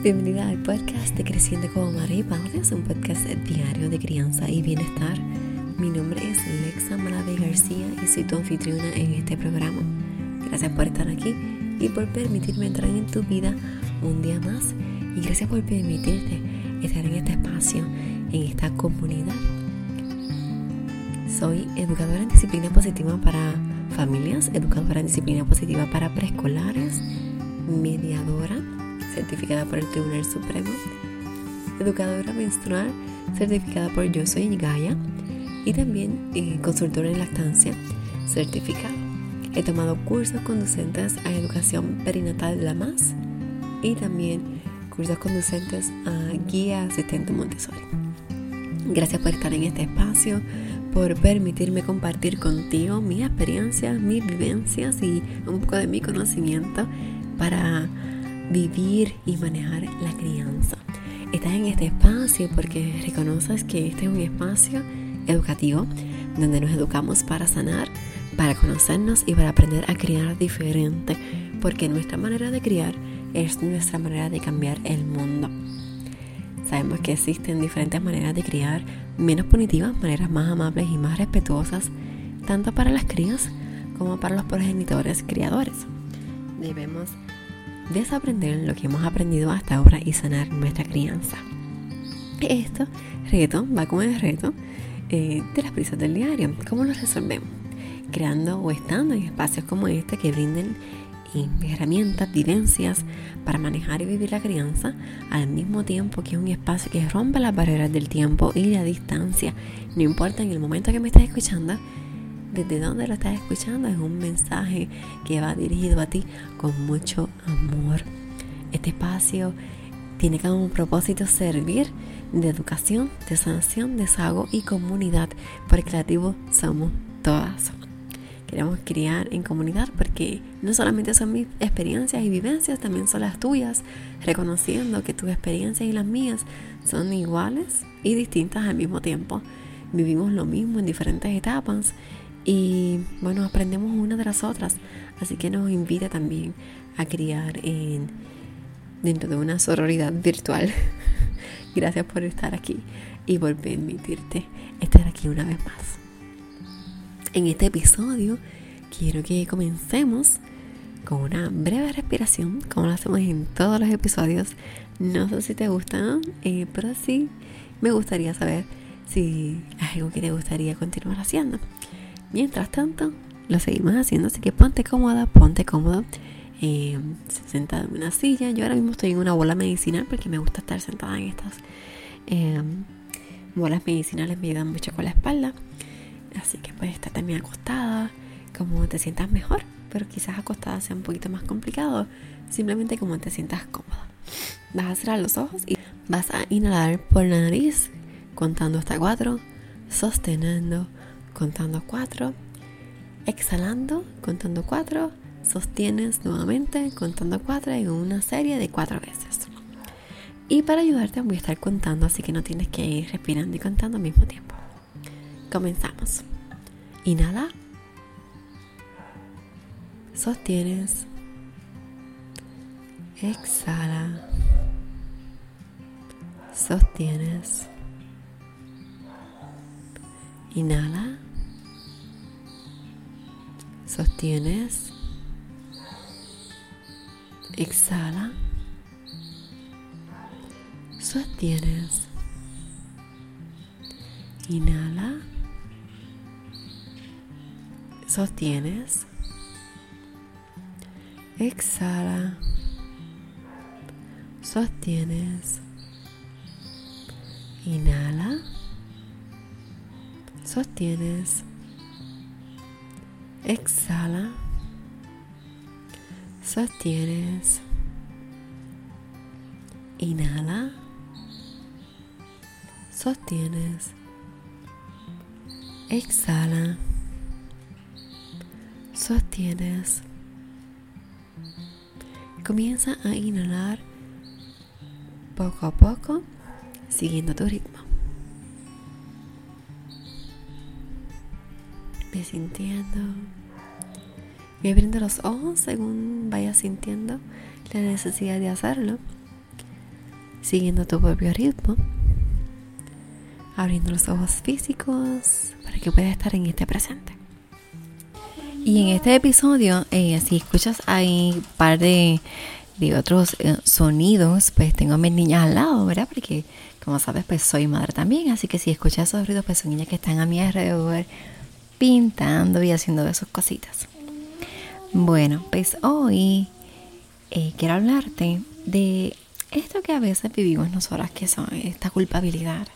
Bienvenida al podcast de Creciendo como Madre y Padre, es un podcast diario de crianza y bienestar. Mi nombre es Lexa Malave García y soy tu anfitriona en este programa. Gracias por estar aquí y por permitirme entrar en tu vida un día más y gracias por permitirte estar en este espacio, en esta comunidad. Soy educadora en disciplina positiva para familias, educadora en disciplina positiva para preescolares, mediadora certificada por el Tribunal Supremo, educadora menstrual certificada por Yo Soy Gaia y también eh, consultora en lactancia certificada. He tomado cursos conducentes a educación perinatal la MAS y también cursos conducentes a guía asistente Montessori. Gracias por estar en este espacio, por permitirme compartir contigo mis experiencias, mis vivencias y un poco de mi conocimiento para vivir y manejar la crianza. Estás en este espacio porque reconoces que este es un espacio educativo donde nos educamos para sanar, para conocernos y para aprender a criar diferente, porque nuestra manera de criar es nuestra manera de cambiar el mundo. Sabemos que existen diferentes maneras de criar, menos punitivas, maneras más amables y más respetuosas, tanto para las crías como para los progenitores criadores. Debemos desaprender lo que hemos aprendido hasta ahora y sanar nuestra crianza. Esto, reto, va con el reto eh, de las prisas del diario. ¿Cómo lo resolvemos? Creando o estando en espacios como este que brinden herramientas, vivencias para manejar y vivir la crianza, al mismo tiempo que es un espacio que rompe las barreras del tiempo y la distancia. No importa en el momento que me estés escuchando, desde dónde lo estás escuchando, es un mensaje que va dirigido a ti con mucho amor. Este espacio tiene como propósito servir de educación, de sanación, desahogo y comunidad, porque creativos somos todas. Queremos criar en comunidad porque no solamente son mis experiencias y vivencias, también son las tuyas, reconociendo que tus experiencias y las mías son iguales y distintas al mismo tiempo. Vivimos lo mismo en diferentes etapas y bueno, aprendemos una de las otras. Así que nos invita también a criar en, dentro de una sororidad virtual. Gracias por estar aquí y por permitirte estar aquí una vez más. En este episodio quiero que comencemos con una breve respiración, como lo hacemos en todos los episodios. No sé si te gustan, eh, pero sí me gustaría saber si es algo que te gustaría continuar haciendo. Mientras tanto, lo seguimos haciendo, así que ponte cómoda, ponte cómodo. Eh, sentada en una silla. Yo ahora mismo estoy en una bola medicinal porque me gusta estar sentada en estas eh, bolas medicinales, me ayudan mucho con la espalda. Así que puedes estar también acostada, como te sientas mejor, pero quizás acostada sea un poquito más complicado. Simplemente como te sientas cómoda. Vas a cerrar los ojos y vas a inhalar por la nariz, contando hasta cuatro, sosteniendo contando cuatro, exhalando, contando cuatro, sostienes nuevamente contando cuatro en una serie de cuatro veces. Y para ayudarte voy a estar contando, así que no tienes que ir respirando y contando al mismo tiempo. Comenzamos. Inhala. Sostienes. Exhala. Sostienes. Inhala sostienes, exhala, sostienes, inhala, sostienes, exhala, sostienes, inhala, sostienes, Exhala. Sostienes. Inhala. Sostienes. Exhala. Sostienes. Comienza a inhalar poco a poco, siguiendo tu ritmo. Ve sintiendo. Y abriendo los ojos según vayas sintiendo la necesidad de hacerlo. siguiendo tu propio ritmo, abriendo los ojos físicos para que puedas estar en este presente. Y en este episodio, eh, si escuchas ahí un par de, otros eh, sonidos, pues tengo a mis niñas al lado, ¿verdad? Porque como sabes, pues soy madre también, así que si escuchas esos ruidos, pues son niñas que están a mi alrededor pintando y haciendo sus cositas. Bueno, pues hoy eh, quiero hablarte de esto que a veces vivimos nosotras, que son esta culpabilidad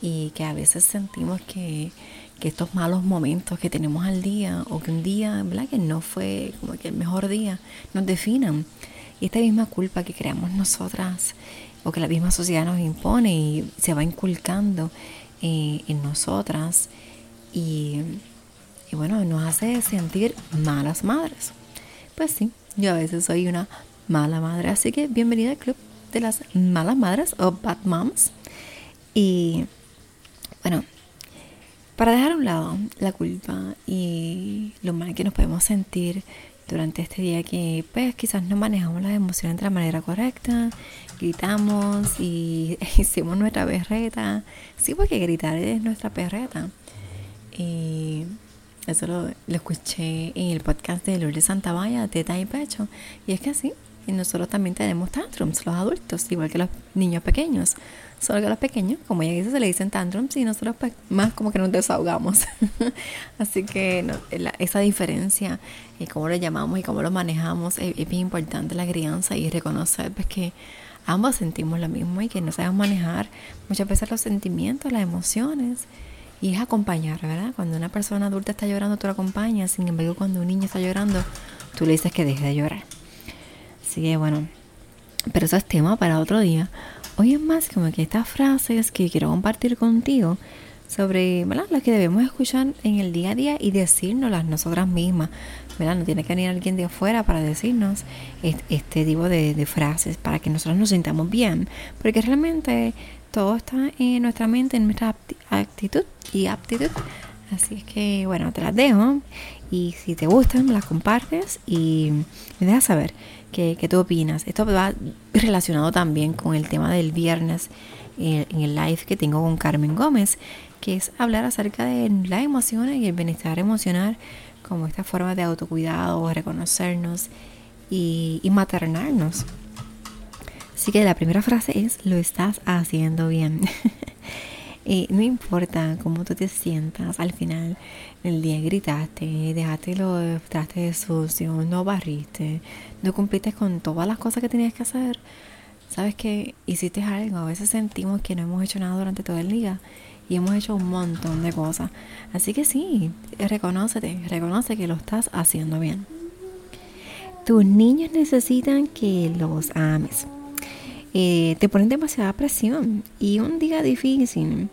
y que a veces sentimos que, estos malos momentos que tenemos al día o que un día, ¿verdad? Que no fue como que el mejor día, nos definan. Y esta misma culpa que creamos nosotras o que la misma sociedad nos impone y se va inculcando eh, en nosotras y, y bueno, nos hace sentir malas madres. Pues sí, yo a veces soy una mala madre, así que bienvenida al club de las malas madres o bad moms. Y bueno, para dejar a un lado la culpa y lo mal que nos podemos sentir durante este día que pues quizás no manejamos las emociones de la manera correcta, gritamos y hicimos nuestra perreta. Sí, porque gritar es nuestra perreta. Y eso lo, escuché en el podcast de Lourdes Santavalla, Teta y Pecho. Y es que sí, y nosotros también tenemos tantrums, los adultos, igual que los niños pequeños. Solo que los pequeños, como ella dice, se le dicen tantrums y nosotros pues, más como que nos desahogamos. Así que esa diferencia y cómo lo llamamos y cómo lo manejamos es, bien importante la crianza y reconocer pues, que ambos sentimos lo mismo y que no sabemos manejar muchas veces los sentimientos, las emociones. Y es acompañar, ¿verdad? Cuando una persona adulta está llorando, tú la acompañas. Sin embargo, cuando un niño está llorando, tú le dices que deje de llorar. Así que bueno, pero eso es tema para otro día. Hoy es más como que estas frases que quiero compartir contigo sobre ¿verdad? las que debemos escuchar en el día a día y decírnoslas nosotras mismas. ¿verdad? No tiene que venir alguien de afuera para decirnos este, tipo de, de, frases para que nosotros nos sintamos bien. Porque realmente todo está en nuestra mente, en nuestra actitud y aptitud. Así es que, bueno, te las dejo. Y si te gustan, las compartes y me dejas saber qué, tú opinas. Esto va relacionado también con el tema del viernes eh, en el live que tengo con Carmen Gómez, que es hablar acerca de las emociones y el bienestar emocional como esta forma de autocuidado, reconocernos y, y maternarnos. Así que la primera frase es, lo estás haciendo bien. Y no importa cómo tú te sientas, al final del día gritaste, dejaste los trastes sucio, no barriste, no cumpliste con todas las cosas que tenías que hacer. Sabes que hiciste algo, a veces sentimos que no hemos hecho nada durante todo el día y hemos hecho un montón de cosas. Así que sí, reconócete, reconoce que lo estás haciendo bien. Tus niños necesitan que los ames. Eh, te ponen demasiada presión y un día difícil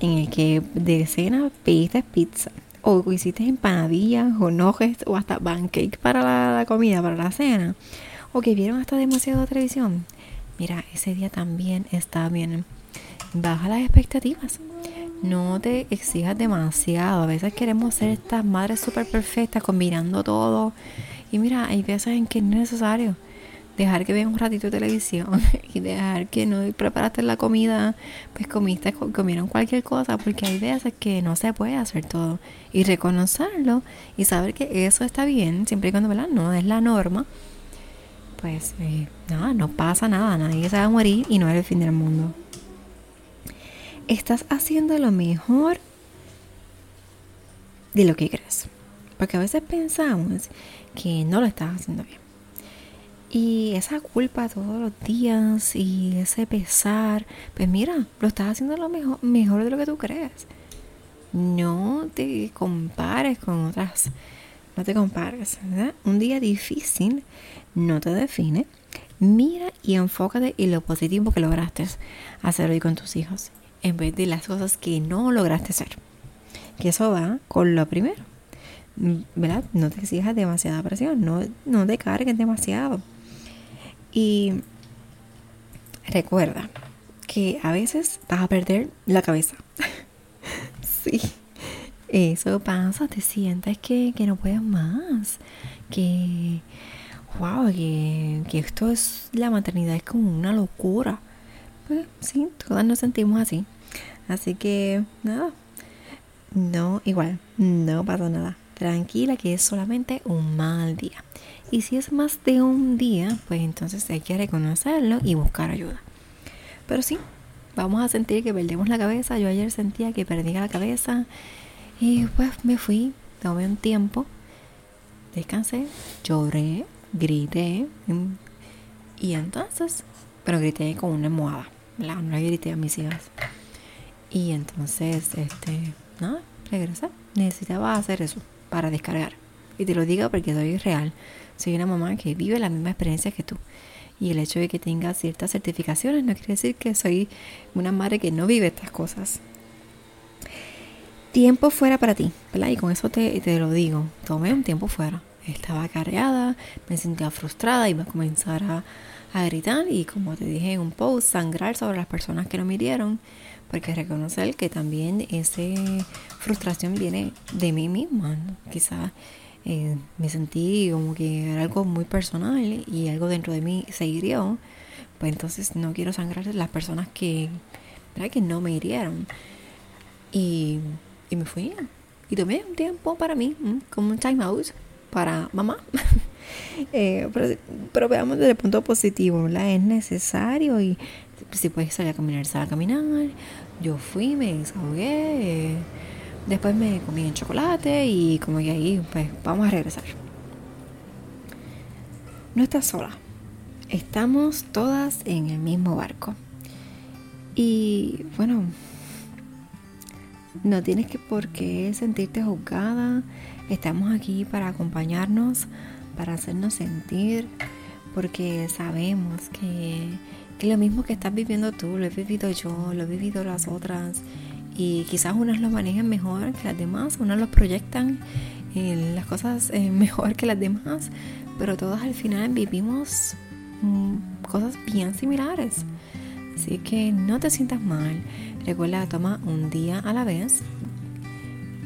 en el que de cena pediste pizza o hiciste empanadillas o nojes o hasta pancakes para la, comida, para la cena o que vieron hasta demasiado televisión. Mira, ese día también está bien. Baja las expectativas. No te exijas demasiado. A veces queremos ser estas madres súper perfectas combinando todo. Y mira, hay veces en que es necesario dejar que vean un ratito de televisión y dejar que no preparaste la comida, pues comiste, comieron cualquier cosa, porque hay veces que no se puede hacer todo. Y reconocerlo y saber que eso está bien, siempre y cuando ¿verdad? no es la norma, pues eh, nada, no pasa nada, nadie se va a morir y no es el fin del mundo. Estás haciendo lo mejor de lo que crees. Porque a veces pensamos que no lo estás haciendo bien. Y esa culpa todos los días y ese pesar, pues mira, lo estás haciendo lo mejor, mejor de lo que tú crees. No te compares con otras, no te compares. Un día difícil no te define. Mira y enfócate en lo positivo que lograste hacer hoy con tus hijos, en vez de las cosas que no lograste hacer. Que eso va con lo primero. ¿Verdad? No te exijas demasiada presión, no, no te cargues demasiado. Y recuerda que a veces vas a perder la cabeza. sí, eso pasa, te sientes que, no puedes más, que wow, que, que esto es, la maternidad es como una locura. Pues sí, todas nos sentimos así. Así que nada, no, igual, no pasa nada. Tranquila que es solamente un mal día. Y si es más de un día, pues entonces hay que reconocerlo y buscar ayuda. Pero sí, vamos a sentir que perdemos la cabeza. Yo ayer sentía que perdía la cabeza y pues me fui, tomé un tiempo, descansé, lloré, grité y entonces, pero grité con una almohada, no le grité a mis hijas. Y entonces, este, nada, regresé. Necesitaba hacer eso para descargar. Y te lo digo porque soy real. Soy una mamá que vive la misma experiencia que tú. Y el hecho de que tenga ciertas certificaciones no quiere decir que soy una madre que no vive estas cosas. Tiempo fuera para ti, ¿verdad? Y con eso te, te lo digo. Tomé un tiempo fuera. Estaba carreada, me sentía frustrada, iba a comenzar a, a gritar y como te dije en un post, sangrar sobre las personas que no me hirieron porque reconocer que también esa frustración viene de mí misma. Quizás eh, me sentí como que era algo muy personal y algo dentro de mí se hirió. Pues entonces no quiero sangrar las personas que, que no me hirieron. Y, y me fui. Y tomé un tiempo para mí, como un time out para mamá. eh, pero, pero, veamos desde el punto positivo, ¿verdad? Es necesario y si puedes salir a caminar, sal a caminar. Yo fui, me desahogué, después me comí el chocolate y como que ahí, pues vamos a regresar. No estás sola, estamos todas en el mismo barco. Y bueno, no tienes que por qué sentirte juzgada. Estamos aquí para acompañarnos, para hacernos sentir, porque sabemos que que lo mismo que estás viviendo tú, lo he vivido yo, lo he vivido las otras. Y quizás unas lo manejan mejor que las demás, unas lo proyectan en las cosas eh, mejor que las demás, pero todas al final vivimos mm, cosas bien similares. Así que no te sientas mal. Recuerda, toma un día a la vez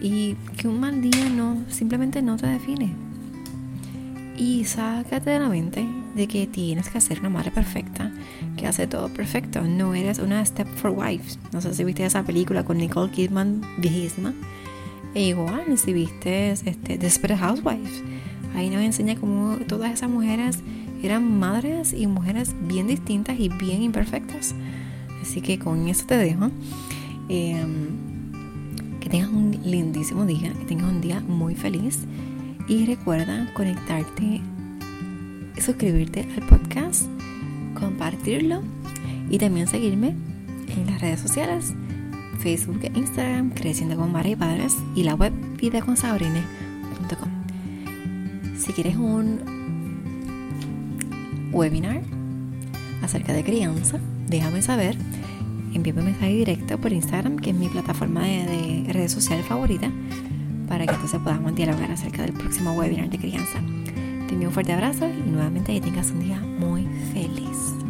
y que un mal día no simplemente no te define. Y sácate de la mente de que tienes que ser una madre perfecta, que hace todo perfecto. No eres una step for wife. No sé si viste esa película con Nicole Kidman, viejísima. E igual, si viste este, Desperate Housewives, ahí nos enseña cómo todas esas mujeres eran madres y mujeres bien distintas y bien imperfectas. Así que con eso te dejo. Em, que tengas un lindísimo día, que tengas un día muy feliz. Y recuerda conectarte suscribirte al podcast, compartirlo y también seguirme en las redes sociales, Facebook e Instagram, Creciendo con Madre y Padres y la web vidaconsabrine.com. Si quieres un webinar acerca de crianza, déjame saber. Envíame un mensaje directo por Instagram, que es mi plataforma de, de redes sociales favorita, para que entonces podamos dialogar acerca del próximo webinar de crianza. Un fuerte abrazo y nuevamente que tengas un día muy feliz.